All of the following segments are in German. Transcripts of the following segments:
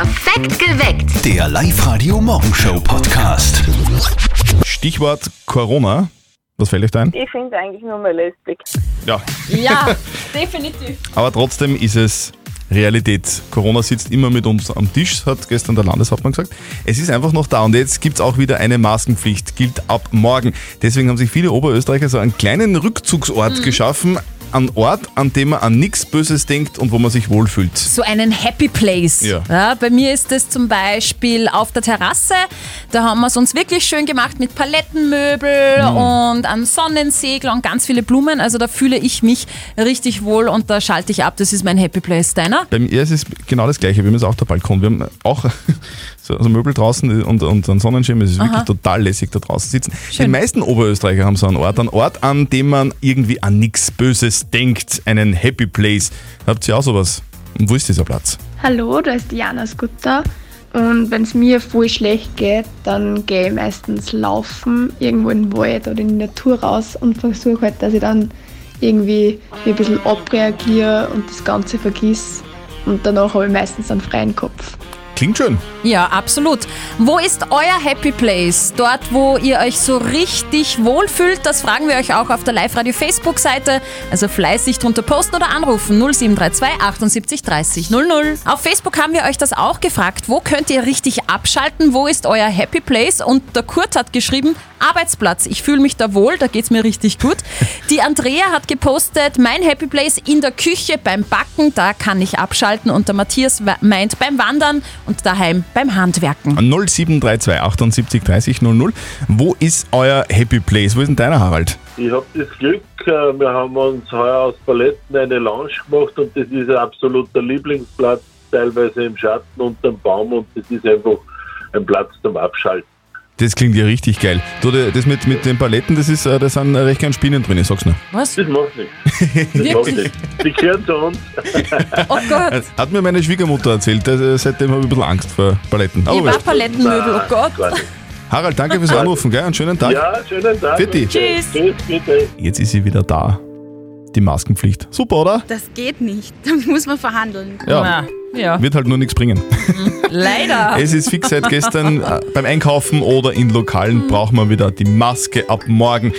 Perfekt geweckt. Der Live-Radio Morgenshow Podcast. Stichwort Corona. Was fällt euch da ein? Ich finde es eigentlich nur mal lästig. Ja. Ja, definitiv. Aber trotzdem ist es Realität. Corona sitzt immer mit uns am Tisch, hat gestern der Landeshauptmann gesagt. Es ist einfach noch da und jetzt gibt es auch wieder eine Maskenpflicht, gilt ab morgen. Deswegen haben sich viele Oberösterreicher so einen kleinen Rückzugsort geschaffen. Ein Ort, an dem man an nichts Böses denkt und wo man sich wohlfühlt. So einen Happy Place. Ja. bei mir ist es zum Beispiel auf der Terrasse. Da haben wir es uns wirklich schön gemacht mit Palettenmöbel Mhm. und einem Sonnensegel und ganz viele Blumen. Also da fühle ich mich richtig wohl und da schalte ich ab. Das ist mein Happy Place. Deiner? Bei mir ist es genau das Gleiche. Wir haben jetzt auch der Balkon. Wir haben auch so, so Möbel draußen und, und einen Sonnenschirm. Es ist wirklich total lässig, da draußen sitzen. Die Schön. meisten Oberösterreicher haben so einen Ort. Einen Ort, an dem man irgendwie an nichts Böses denkt. Einen Happy Place. Habt ihr auch sowas? Und wo ist dieser Platz? Hallo, da ist Diana Skutter. Und wenn es mir voll schlecht geht, dann gehe ich meistens laufen, irgendwo in den Wald oder in die Natur raus und versuche halt, dass ich dann irgendwie ein bisschen abreagiere und das Ganze vergiss. Und danach habe ich meistens einen freien Kopf. Klingt schön. Ja, absolut. Wo ist euer Happy Place? Dort, wo ihr euch so richtig wohlfühlt? Das fragen wir euch auch auf der Live-Radio Facebook-Seite. Also fleißig drunter posten oder anrufen 0732 78 30 00. Auf Facebook haben wir euch das auch gefragt. Wo könnt ihr richtig abschalten? Wo ist euer Happy Place? Und der Kurt hat geschrieben, Arbeitsplatz. Ich fühle mich da wohl, da geht's mir richtig gut. Die Andrea hat gepostet, mein Happy Place in der Küche beim Backen, da kann ich abschalten. Und der Matthias meint beim Wandern und daheim beim Handwerken. 0732 78 30 00. Wo ist euer Happy Place? Wo ist denn deiner, Harald? Ich habe das Glück, äh, wir haben uns heuer aus Paletten eine Lounge gemacht und das ist ein absoluter Lieblingsplatz, teilweise im Schatten unterm Baum und das ist einfach ein Platz zum Abschalten. Das klingt ja richtig geil. Du, das mit, mit den Paletten, das ist, äh, da sind recht gern Spinnen drin, ich sag's nur. Was? Das macht nichts. Das macht nichts. Die gehören zu uns. Oh Gott, Hat mir meine Schwiegermutter erzählt, äh, seitdem habe ich ein bisschen Angst vor Paletten. Aber ich war. Palettenmöbel, oh Gott. Nicht. Harald, danke fürs Anrufen, gell? Einen schönen Tag. Ja, schönen Tag. Vierte. Tschüss. Tschüss, bitte. Jetzt ist sie wieder da. Die Maskenpflicht. Super, oder? Das geht nicht. Da muss man verhandeln. Ja. Ja, Wird halt nur nichts bringen. leider. Es ist fix seit gestern äh, beim Einkaufen oder in Lokalen braucht man wieder die Maske ab morgen.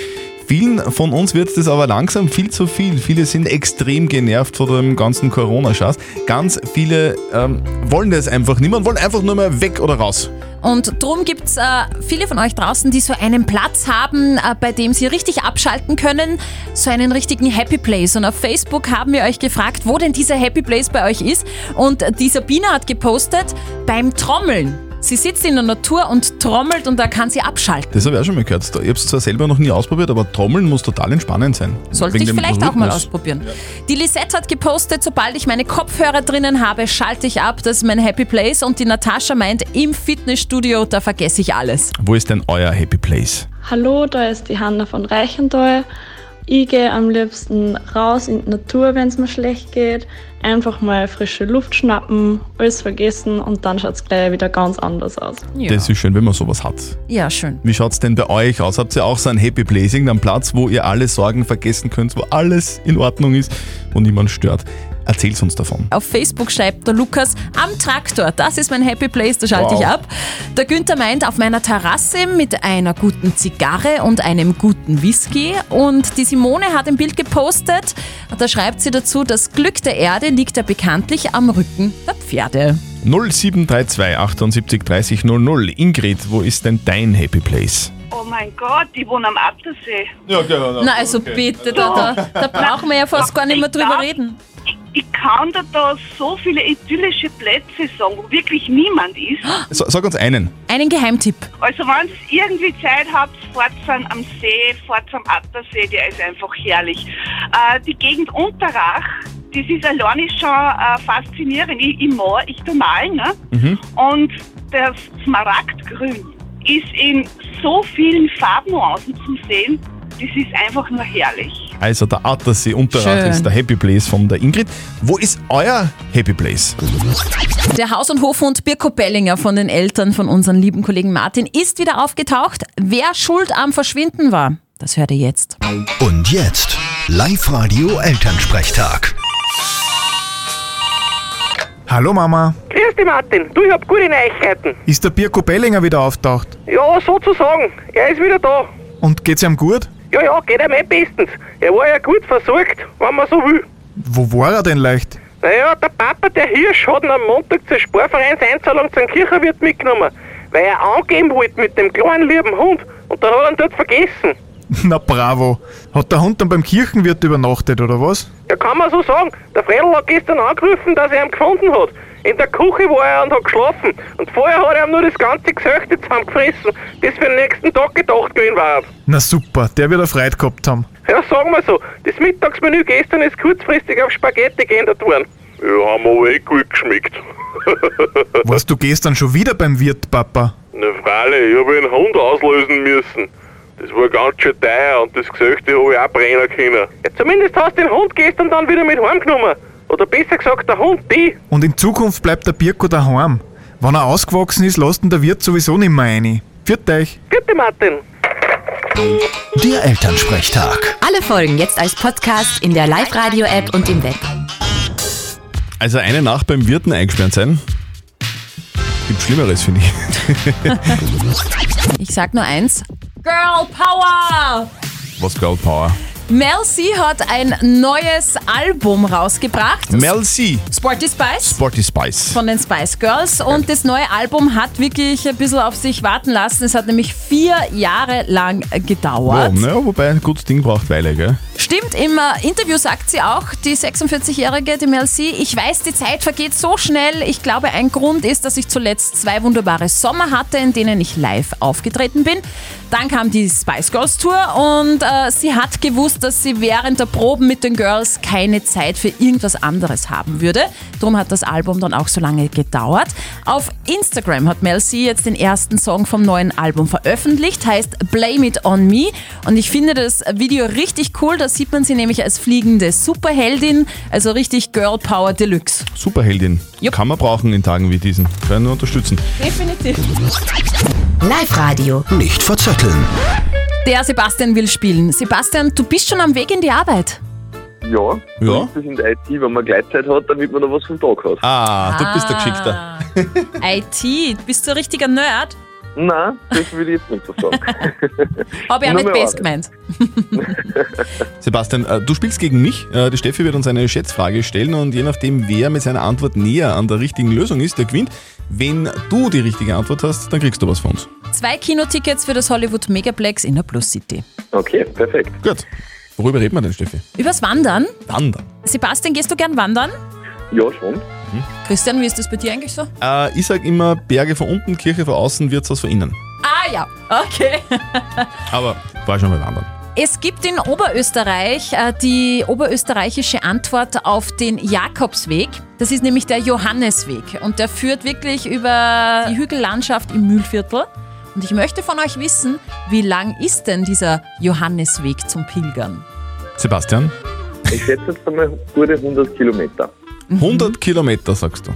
Vielen von uns wird das aber langsam viel zu viel. Viele sind extrem genervt von dem ganzen Corona-Schatz. Ganz viele ähm, wollen das einfach nicht mehr und wollen einfach nur mehr weg oder raus. Und drum gibt's äh, viele von euch draußen, die so einen Platz haben, äh, bei dem sie richtig abschalten können, so einen richtigen Happy Place. Und auf Facebook haben wir euch gefragt, wo denn dieser Happy Place bei euch ist. Und die Sabine hat gepostet, beim Trommeln. Sie sitzt in der Natur und trommelt und da kann sie abschalten. Das habe ich auch schon mal gehört. Ich habe es zwar selber noch nie ausprobiert, aber Trommeln muss total entspannend sein. Sollte ich vielleicht auch mal Rhythmus. ausprobieren. Die Lisette hat gepostet, sobald ich meine Kopfhörer drinnen habe, schalte ich ab. Das ist mein Happy Place. Und die Natascha meint, im Fitnessstudio, da vergesse ich alles. Wo ist denn euer Happy Place? Hallo, da ist die Hanna von Reichenthal. Ich gehe am liebsten raus in die Natur, wenn es mir schlecht geht. Einfach mal frische Luft schnappen, alles vergessen und dann schaut es gleich wieder ganz anders aus. Ja, Das ist schön, wenn man sowas hat. ja schön. Wie schaut's denn bei euch aus? Habt ihr auch so ein Happy Place, irgendeinen Platz, wo ihr alle Sorgen vergessen könnt, wo alles in Ordnung ist, wo niemand stört? Erzähl's uns davon. Auf Facebook schreibt der Lukas, am Traktor, das ist mein Happy Place, da schalte Wow. ich ab. Der Günther meint, auf meiner Terrasse mit einer guten Zigarre und einem guten Whisky. Und die Simone hat ein Bild gepostet, da schreibt sie dazu, das Glück der Erde liegt ja bekanntlich am Rücken der Pferde. 0732 78 30 00. Ingrid, wo ist denn dein Happy Place? Oh mein Gott, ich wohne am Attersee. Ja, genau. Na also bitte, da, da, da brauchen wir ja fast gar nicht mehr drüber reden. Ich, ich kann dir da so viele idyllische Plätze sagen, wo wirklich niemand ist. So, sag uns einen. Einen Geheimtipp. Also wenn ihr irgendwie Zeit habt, fahrt am See, fahrt am Attersee, der ist einfach herrlich. Äh, die Gegend Unterrach, das ist alleine schon äh, faszinierend. Ich, ich, mag, ich tu malen, ne? Und das Smaragdgrün ist in so vielen Farbnuancen zu sehen, das ist einfach nur herrlich. Also der Attersee Unterrach Schön. ist der Happy Place von der Ingrid. Wo ist euer Happy Place? Der Haus- und Hofhund Birko Bellinger von den Eltern von unserem lieben Kollegen Martin ist wieder aufgetaucht. Wer schuld am Verschwinden war, das hört ihr jetzt. Und jetzt Live-Radio Elternsprechtag. Hallo Mama. Grüß dich, Martin. Du, ich hab gute Neuigkeiten. Ist der Birko Bellinger wieder auftaucht? Ja, sozusagen. Er ist wieder da. Und geht's ihm gut? Ja, ja, geht ihm eh bestens. Er war ja gut versorgt, wenn man so will. Wo war er denn leicht? Naja, der Papa, der Hirsch, hat ihn am Montag zur Sportvereinseinzahlung zum Kirchenwirt mitgenommen, weil er angeben wollte mit dem kleinen lieben Hund. Und dann hat er ihn dort vergessen. Na bravo. Hat der Hund dann beim Kirchenwirt übernachtet oder was? Ja, kann man so sagen. Der Fredel hat gestern angerufen, dass er ihn gefunden hat. In der Küche war er und hat geschlafen. Und vorher hat er ihm nur das ganze Gesöchte zusammengefressen, das für den nächsten Tag gedacht gewesen war. Na super, der wird er Freude gehabt haben. Ja, sagen wir so. Das Mittagsmenü gestern ist kurzfristig auf Spaghetti geändert worden. Ja, haben aber eh gut geschmeckt. Warst du gestern schon wieder beim Wirt, Papa? Na freilich, ich habe einen Hund auslösen müssen. Das war ganz schön teuer und das Gesöchte habe ich auch brennen können. Ja, zumindest hast du den Hund gestern dann wieder mit heimgenommen. Oder besser gesagt, der Hund, die. Und in Zukunft bleibt der Birko daheim. Wenn er ausgewachsen ist, lasst ihn der Wirt sowieso nicht mehr rein. Viert euch. Bitte, Martin. Der Elternsprechtag. Alle Folgen jetzt als Podcast in der Live-Radio-App und im Web. Also eine Nacht beim Wirten eingesperrt sein. Gibt Schlimmeres, finde ich. Ich sag nur eins. Girl Power! Was Girl Power? Mel C hat ein neues Album rausgebracht. Mel C. Sporty Spice. Sporty Spice. von den Spice Girls und das neue Album hat wirklich ein bisschen auf sich warten lassen. Es hat nämlich vier Jahre lang gedauert. Wow, naja, wobei ein gutes Ding braucht Weile, gell? Stimmt, im Interview sagt sie auch, die 46-jährige, die Mel C, ich weiß, die Zeit vergeht so schnell. Ich glaube, ein Grund ist, dass ich zuletzt zwei wunderbare Sommer hatte, in denen ich live aufgetreten bin. Dann kam die Spice Girls Tour und äh, sie hat gewusst, dass sie während der Proben mit den Girls keine Zeit für irgendwas anderes haben würde. Darum hat das Album dann auch so lange gedauert. Auf Instagram hat Mel C jetzt den ersten Song vom neuen Album veröffentlicht, heißt Blame It On Me. Und ich finde das Video richtig cool. Da sieht man sie nämlich als fliegende Superheldin, also richtig Girl Power Deluxe. Superheldin. Jupp. Kann man brauchen in Tagen wie diesen. Können nur unterstützen. Definitiv. Live-Radio. Nicht verzetteln. Der Sebastian will spielen. Sebastian, du bist schon am Weg in die Arbeit. Ja, Ja. das ist in der IT, wenn man Gleitzeit hat, damit man noch was vom Tag hat. Ah, du bist der Geschickter. Ah, IT, bist du ein richtiger Nerd? Nein, das will ich jetzt nicht so sagen. Habe ich auch nicht best gemeint. Sebastian, äh, du spielst gegen mich. Äh, Die Steffi wird uns eine Schätzfrage stellen und je nachdem, wer mit seiner Antwort näher an der richtigen Lösung ist, der gewinnt. Wenn du die richtige Antwort hast, dann kriegst du was von uns. Zwei Kinotickets für das Hollywood Megaplex in der Plus City. Okay, perfekt. Gut. Worüber reden wir denn, Steffi? Übers Wandern. Wandern. Sebastian, gehst du gern wandern? Ja, schon. Christian, wie ist das bei dir eigentlich so? Äh, ich sag immer Berge von unten, Kirche von außen, Wirtshaus von innen. Ah ja, okay. Aber war schon mal wandern. Es gibt in Oberösterreich äh, die oberösterreichische Antwort auf den Jakobsweg. Das ist nämlich der Johannesweg und der führt wirklich über die Hügellandschaft im Mühlviertel. Und ich möchte von euch wissen, wie lang ist denn dieser Johannesweg zum Pilgern? Sebastian, Ich schätze jetzt einmal gute 100 Kilometer. 100 Kilometer sagst du.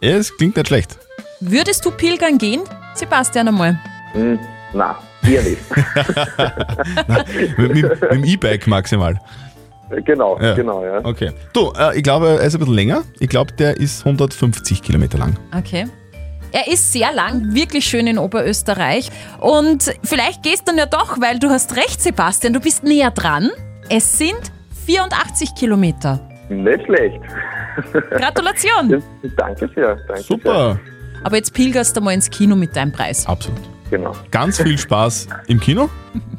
Ja, es klingt nicht schlecht. Würdest du pilgern gehen, Sebastian, einmal? Hm, nein, eher nicht. mit, mit, mit dem E-Bike maximal. genau, Ja. genau, ja. Okay. Du, äh, ich glaube, er ist ein bisschen länger. Ich glaube, der ist 150 Kilometer lang. Okay. Er ist sehr lang, wirklich schön in Oberösterreich. Und vielleicht gehst du dann ja doch, weil du hast recht, Sebastian, du bist näher dran. Es sind 84 Kilometer. Nicht schlecht. Gratulation! Das- Danke sehr. Danke Super. Aber jetzt pilgerst du mal ins Kino mit deinem Preis. Absolut. Sehr. Genau. Ganz viel Spaß im Kino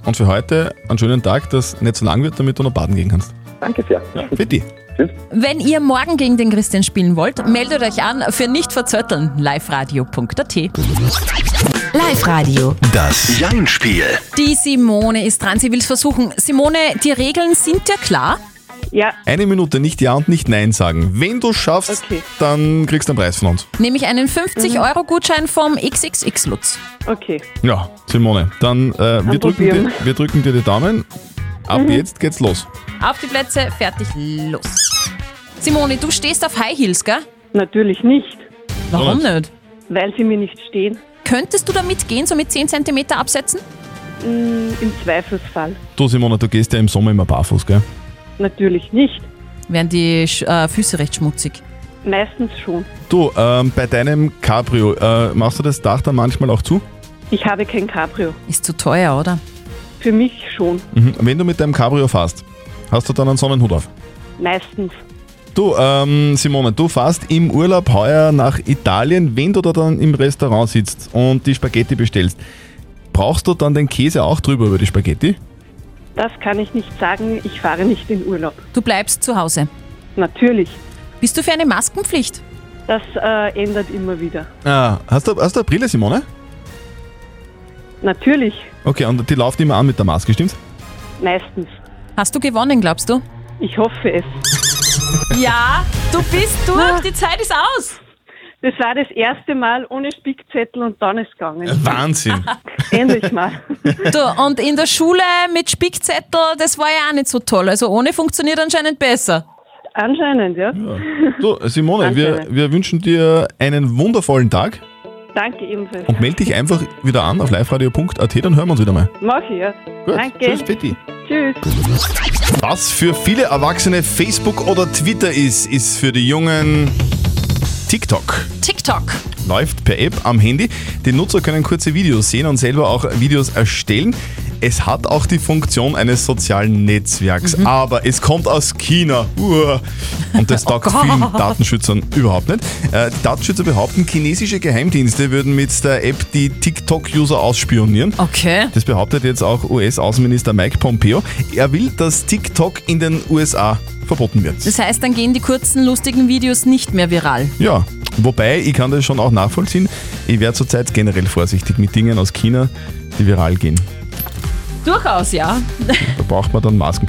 und für heute einen schönen Tag, das nicht so lang wird, damit du noch baden gehen kannst. Danke sehr. Ja, für die. Tschüss. Wenn ihr morgen gegen den Christian spielen wollt, meldet euch an für nicht verzötteln liveradio.at. Live-Radio. Das Jein-Spiel. Die Simone ist dran, sie will es versuchen. Simone, die Regeln sind dir klar? Ja, Eine Minute nicht Ja und nicht Nein sagen. Wenn du schaffst, Okay. dann kriegst du einen Preis von uns. Nämlich einen 50-Euro-Gutschein vom XXX Lutz. okay. Ja, Simone, dann äh, wir, drücken dir, wir drücken dir die Daumen. Ab jetzt geht's los. Auf die Plätze, fertig, los. Simone, du stehst auf High Heels, gell? Natürlich nicht, Warum Oder? nicht? weil sie mir nicht stehen. Könntest du da mitgehen, so mit 10 cm absetzen? Mm, Im Zweifelsfall. Du Simone, du gehst ja im Sommer immer barfuß, gell? Natürlich nicht. Wären die Sch- äh, Füße recht schmutzig. Meistens schon. Du, ähm, bei deinem Cabrio, äh, machst du das Dach dann manchmal auch zu? Ich habe kein Cabrio. Ist zu teuer, oder? Für mich schon. Mhm. Wenn du mit deinem Cabrio fährst, hast du dann einen Sonnenhut auf? Meistens. Du, ähm, Simone, du fährst im Urlaub heuer nach Italien, wenn du da dann im Restaurant sitzt und die Spaghetti bestellst. Brauchst du dann den Käse auch drüber über die Spaghetti? Das kann ich nicht sagen. Ich fahre nicht in Urlaub. Du bleibst zu Hause. Natürlich. Bist du für eine Maskenpflicht? Das äh, ändert immer wieder. Ah, hast du, hast du eine Brille, Simone? Natürlich. Okay, und die läuft immer an mit der Maske, stimmt's? Meistens. Hast du gewonnen, glaubst du? Ich hoffe es. Ja, du bist durch, die Zeit ist aus. Das war das erste Mal ohne Spickzettel und dann ist es gegangen. Wahnsinn. Endlich mal. Du, und in der Schule mit Spickzettel, das war ja auch nicht so toll. Also ohne funktioniert anscheinend besser. Anscheinend, ja. Du, Simone, wir, wir wünschen dir einen wundervollen Tag Danke ebenfalls. und melde dich einfach wieder an auf liveradio.at, dann hören wir uns wieder mal. Mach ich, ja. Gut, Danke. tschüss, Betty. Tschüss. Was für viele Erwachsene Facebook oder Twitter ist, ist für die Jungen TikTok. TikTok. Läuft per App am Handy. Die Nutzer können kurze Videos sehen und selber auch Videos erstellen. Es hat auch die Funktion eines sozialen Netzwerks, aber es kommt aus China. Uah. Und das taugt Gott. vielen Datenschützern überhaupt nicht. Äh, Die Datenschützer behaupten, chinesische Geheimdienste würden mit der App die TikTok-User ausspionieren. Okay. Das behauptet jetzt auch US-Außenminister Mike Pompeo. Er will, dass TikTok in den USA verboten wird. Das heißt, dann gehen die kurzen, lustigen Videos nicht mehr viral. Ja, wobei ich kann das schon auch nachvollziehen. Ich wäre zurzeit generell vorsichtig mit Dingen aus China, die viral gehen. Durchaus, ja. Da braucht man dann Masken.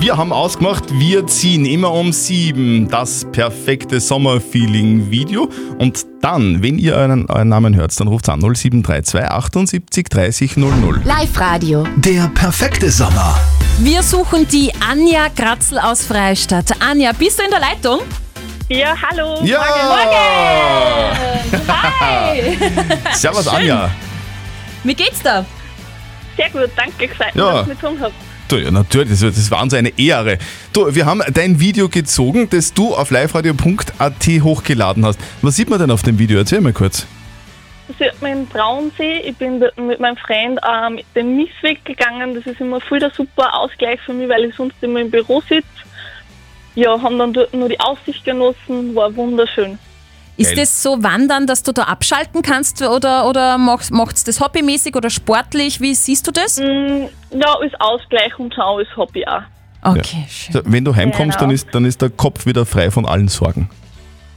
Wir haben ausgemacht, wir ziehen immer um sieben das perfekte Sommerfeeling-Video. Und dann, wenn ihr euren, euren Namen hört, dann ruft an 0732 78 30 00. Live-Radio. Der perfekte Sommer. Wir suchen die Anja Kratzl aus Freistadt. Anja, bist du in der Leitung? Ja, hallo. Ja! Morgen! Hi! Servus Anja. Wie geht's da? Sehr gut, danke, mir, Ja. dass du mit tun habt. Du, ja, natürlich, das, das war uns eine Ehre. Du, wir haben dein Video gezogen, das du auf liveradio.at hochgeladen hast. Was sieht man denn auf dem Video? Erzähl mal kurz. Das sieht man im Braunsee. Ich bin mit meinem Freund ähm, den Missweg gegangen. Das ist immer voll der super Ausgleich für mich, weil ich sonst immer im Büro sitze. Ja, haben dann dort nur die Aussicht genossen, war wunderschön. Ist das so Wandern, dass du da abschalten kannst oder, oder macht macht's das hobbymäßig oder sportlich? Wie siehst du das? Mm, ja, ist Ausgleich und Schau ist Hobby auch. Okay, schön. So, wenn du heimkommst, Genau. dann, ist, dann ist der Kopf wieder frei von allen Sorgen.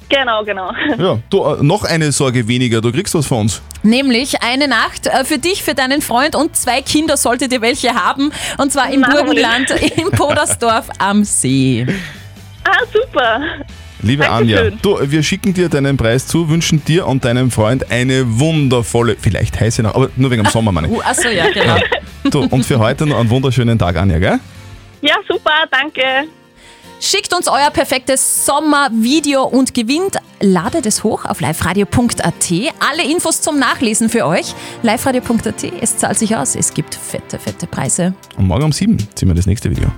Genau, genau. Ja, du, äh, noch eine Sorge weniger, du kriegst was von uns. Nämlich eine Nacht äh, für dich, für deinen Freund und zwei Kinder solltet ihr welche haben. Und zwar im. Burgenland, im Podersdorf am See. Ah, super. Liebe Dankeschön. Anja, du, wir schicken dir deinen Preis zu, wünschen dir und deinem Freund eine wundervolle, vielleicht heiße Nacht, aber nur wegen dem Sommer, meine ich. Uh, achso, ja, genau. Du, und für heute noch einen wunderschönen Tag, Anja, gell? Ja, super, danke. Schickt uns euer perfektes Sommervideo und gewinnt. Ladet es hoch auf liveradio.at. Alle Infos zum Nachlesen für euch. liveradio.at. Es zahlt sich aus. Es gibt fette, fette Preise. Und morgen um sieben ziehen wir das nächste Video.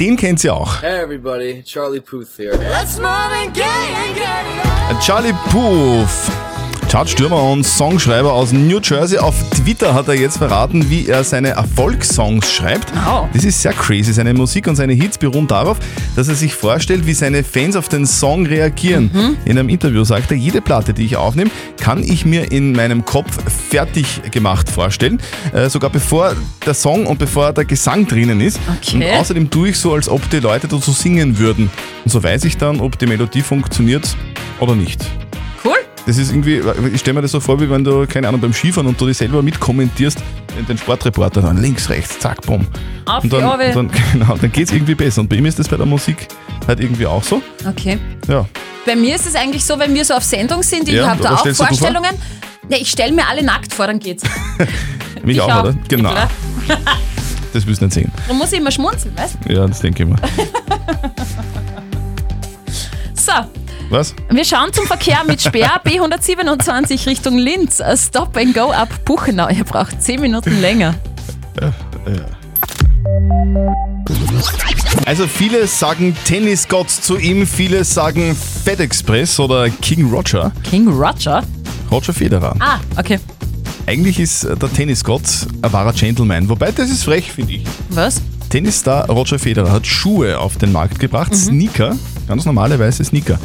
Den kennt ihr auch. Hey everybody, Charlie Puth here. Let's move and get it, get Charlie Puth. Chartstürmer und Songschreiber aus New Jersey. Auf Twitter hat er jetzt verraten, wie er seine Erfolgssongs schreibt. Oh. Das ist sehr crazy. Seine Musik und seine Hits beruhen darauf, dass er sich vorstellt, wie seine Fans auf den Song reagieren. In einem Interview sagt er, jede Platte, die ich aufnehme, kann ich mir in meinem Kopf fertig gemacht vorstellen. Äh, sogar bevor der Song und bevor der Gesang drinnen ist. Okay. Und außerdem tue ich so, als ob die Leute dazu singen würden. Und so weiß ich dann, ob die Melodie funktioniert oder nicht. Das ist irgendwie, ich stelle mir das so vor, wie wenn du, keine Ahnung, beim Skifahren und du dich selber mitkommentierst, den Sportreporter dann links, rechts, zack, bumm. Auf und die dann, Ohrweh. und dann, genau, dann geht es irgendwie besser. Und bei ihm ist das bei der Musik halt irgendwie auch so. Okay. Ja. Bei mir ist es eigentlich so, wenn wir so auf Sendung sind, ich Ja, habe da auch du vor? Vorstellungen. Ja, ich stelle mir alle nackt vor, dann geht's. Mich Ich auch, auch. oder? Genau. Das willst du nicht sehen. Da muss ich immer schmunzeln, weißt Ja, das denke ich mir. So, Was? wir schauen zum Verkehr mit Speer B127 Richtung Linz. Stop and go ab Buchenau. Ihr braucht 10 Minuten länger. Ja, ja. Also viele sagen Tennisgott zu ihm, viele sagen FedExpress oder King Roger. King Roger? Roger Federer. Ah, okay. Eigentlich ist der Tennisgott ein wahrer Gentleman, wobei das ist frech, finde ich. Was? Tennisstar Roger Federer hat Schuhe auf den Markt gebracht, Mhm. Sneaker, ganz normale weiße Sneaker.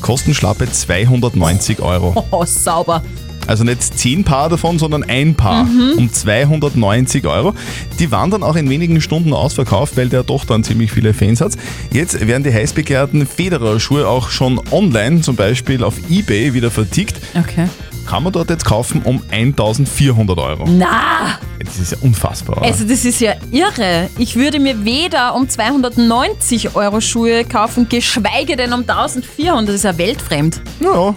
Kosten schlappe 290 Euro. Oh, sauber. Also nicht 10 Paar davon, sondern ein Paar Mhm. um 290 Euro. Die waren dann auch in wenigen Stunden ausverkauft, weil der doch dann ziemlich viele Fans hat. Jetzt werden die heißbegehrten Federer-Schuhe auch schon online, zum Beispiel auf Ebay, wieder vertickt. Okay. Kann man dort jetzt kaufen um 1400 Euro. Na! Das ist ja unfassbar. oder? Also das ist ja irre. Ich würde mir weder um 290 Euro Schuhe kaufen, geschweige denn um 1400. Das ist ja weltfremd. Ja.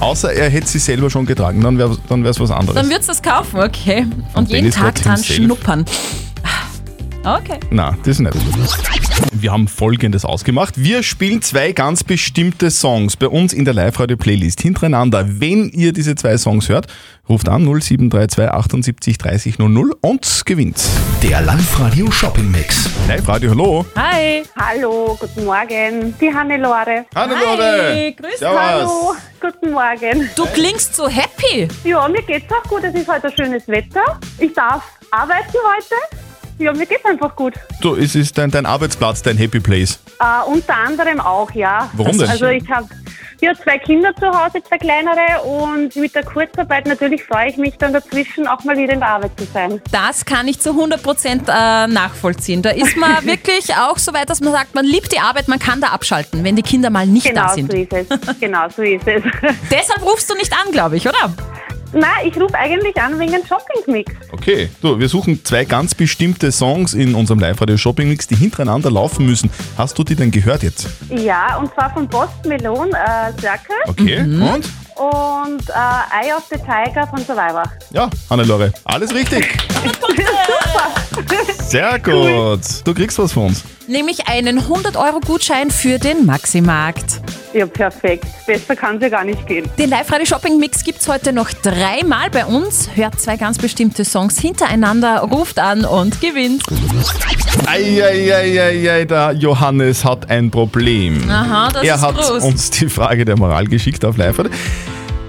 Außer er hätte sie selber schon getragen, dann wäre dann es was anderes. Dann würdest du das kaufen, okay. Und jeden Dennis Tag dran schnuppern. Okay. Na, das nicht. Wir haben folgendes ausgemacht. Wir spielen zwei ganz bestimmte Songs bei uns in der Live-Radio-Playlist hintereinander. Wenn ihr diese zwei Songs hört, ruft an 0732 78 30 00 und gewinnt. Der Live-Radio Shopping Mix. Live-Radio, hallo. Hi. Hallo, guten Morgen. Die Hannelore. Hannelore. Hi, grüß Servus. Hallo, guten Morgen. Du klingst so happy. Ja, mir geht's auch gut. Es ist heute schönes Wetter. Ich darf arbeiten heute. Ja, mir geht's einfach gut. Du, es ist dein, dein Arbeitsplatz, dein Happy Place. Äh, unter anderem auch, ja. Warum denn? Also ich habe ja, zwei Kinder zu Hause, zwei kleinere und mit der Kurzarbeit natürlich freue ich mich dann dazwischen auch mal wieder in der Arbeit zu sein. Das kann ich zu 100% äh, nachvollziehen. Da ist man wirklich auch so weit, dass man sagt, man liebt die Arbeit, man kann da abschalten, wenn die Kinder mal nicht genau da sind. so ist es. Genau so ist es. Deshalb rufst du nicht an, glaube ich, oder? Nein, ich rufe eigentlich an wegen Shopping-Mix. Okay, du, wir suchen zwei ganz bestimmte Songs in unserem Live-Radio-Shopping-Mix, die hintereinander laufen müssen. Hast du die denn gehört jetzt? Ja, und zwar von Post Melon äh, Circle. Okay, und? Und äh, Eye of the Tiger von Survivor. Ja, Hannelore, alles richtig. Super. Sehr gut. Du kriegst was von uns. Nämlich einen 100-Euro-Gutschein für den Maximarkt. Ja, perfekt. Besser kann es ja gar nicht gehen. Den Live-Radio-Shopping-Mix gibt es heute noch dreimal bei uns. Hört zwei ganz bestimmte Songs hintereinander, ruft an und gewinnt. Eieieiei, der Johannes hat ein Problem. Aha, das er ist hat groß. uns die Frage der Moral geschickt auf live -Radio.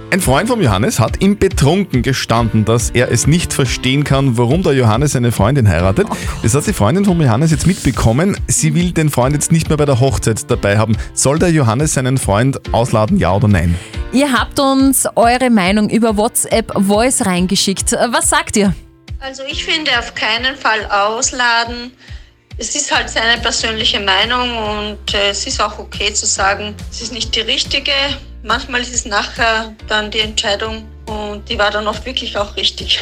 Ein Freund von Johannes hat ihm betrunken gestanden, dass er es nicht verstehen kann, warum der Johannes eine Freundin heiratet. Das hat die Freundin von Johannes jetzt mitbekommen. Sie will den Freund jetzt nicht mehr bei der Hochzeit dabei haben. Soll der Johannes seinen Freund ausladen, ja oder nein? Ihr habt uns eure Meinung über WhatsApp Voice reingeschickt. Was sagt ihr? Also ich finde auf keinen Fall ausladen. Es ist halt seine persönliche Meinung und äh, es ist auch okay zu sagen, es ist nicht die richtige. Manchmal ist es nachher dann die Entscheidung und die war dann oft wirklich auch richtig.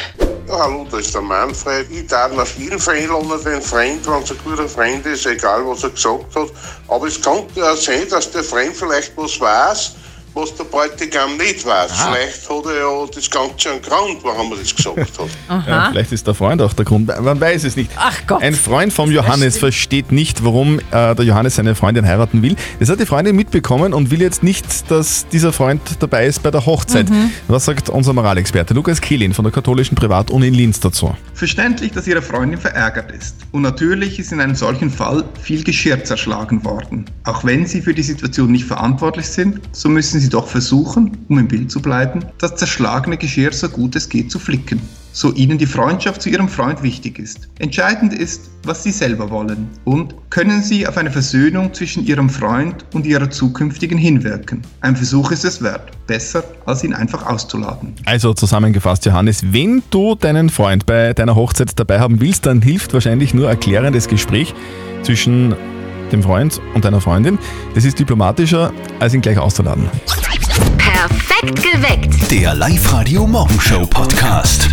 Hallo, da ist der Manfred. Ich darf auf jeden Fall einladen, den Freund, wenn es ein guter Freund ist, egal was er gesagt hat. Aber es könnte ja sein, dass der Freund vielleicht was weiß, was der Bräutigam nicht weiß. Ah. Vielleicht hat er ja das Ganze einen Grund, warum er das gesagt hat. Ja, vielleicht ist der Freund auch der Grund. Man weiß es nicht. Ach Gott. Ein Freund vom Johannes versteht nicht, warum äh, der Johannes seine Freundin heiraten will. Das hat die Freundin mitbekommen und will jetzt nicht, dass dieser Freund dabei ist bei der Hochzeit. Mhm. Was sagt unser Moralexperte Lukas Kehlin von der katholischen Privatuni in Linz dazu? Verständlich, dass ihre Freundin verärgert ist. Und natürlich ist in einem solchen Fall viel Geschirr zerschlagen worden. Auch wenn sie für die Situation nicht verantwortlich sind, so müssen sie doch versuchen, um im Bild zu bleiben, das zerschlagene Geschirr so gut es geht zu flicken. So ihnen die Freundschaft zu ihrem Freund wichtig ist. Entscheidend ist, was sie selber wollen. Und können sie auf eine Versöhnung zwischen ihrem Freund und ihrer zukünftigen hinwirken. Ein Versuch ist es wert. Besser, als ihn einfach auszuladen. Also zusammengefasst, Johannes, wenn du deinen Freund bei deiner Hochzeit dabei haben willst, dann hilft wahrscheinlich nur ein klärendes Gespräch zwischen dem Freund und deiner Freundin. Das ist diplomatischer, als ihn gleich auszuladen. Perfekt geweckt. Der Live-Radio Morgenshow Podcast.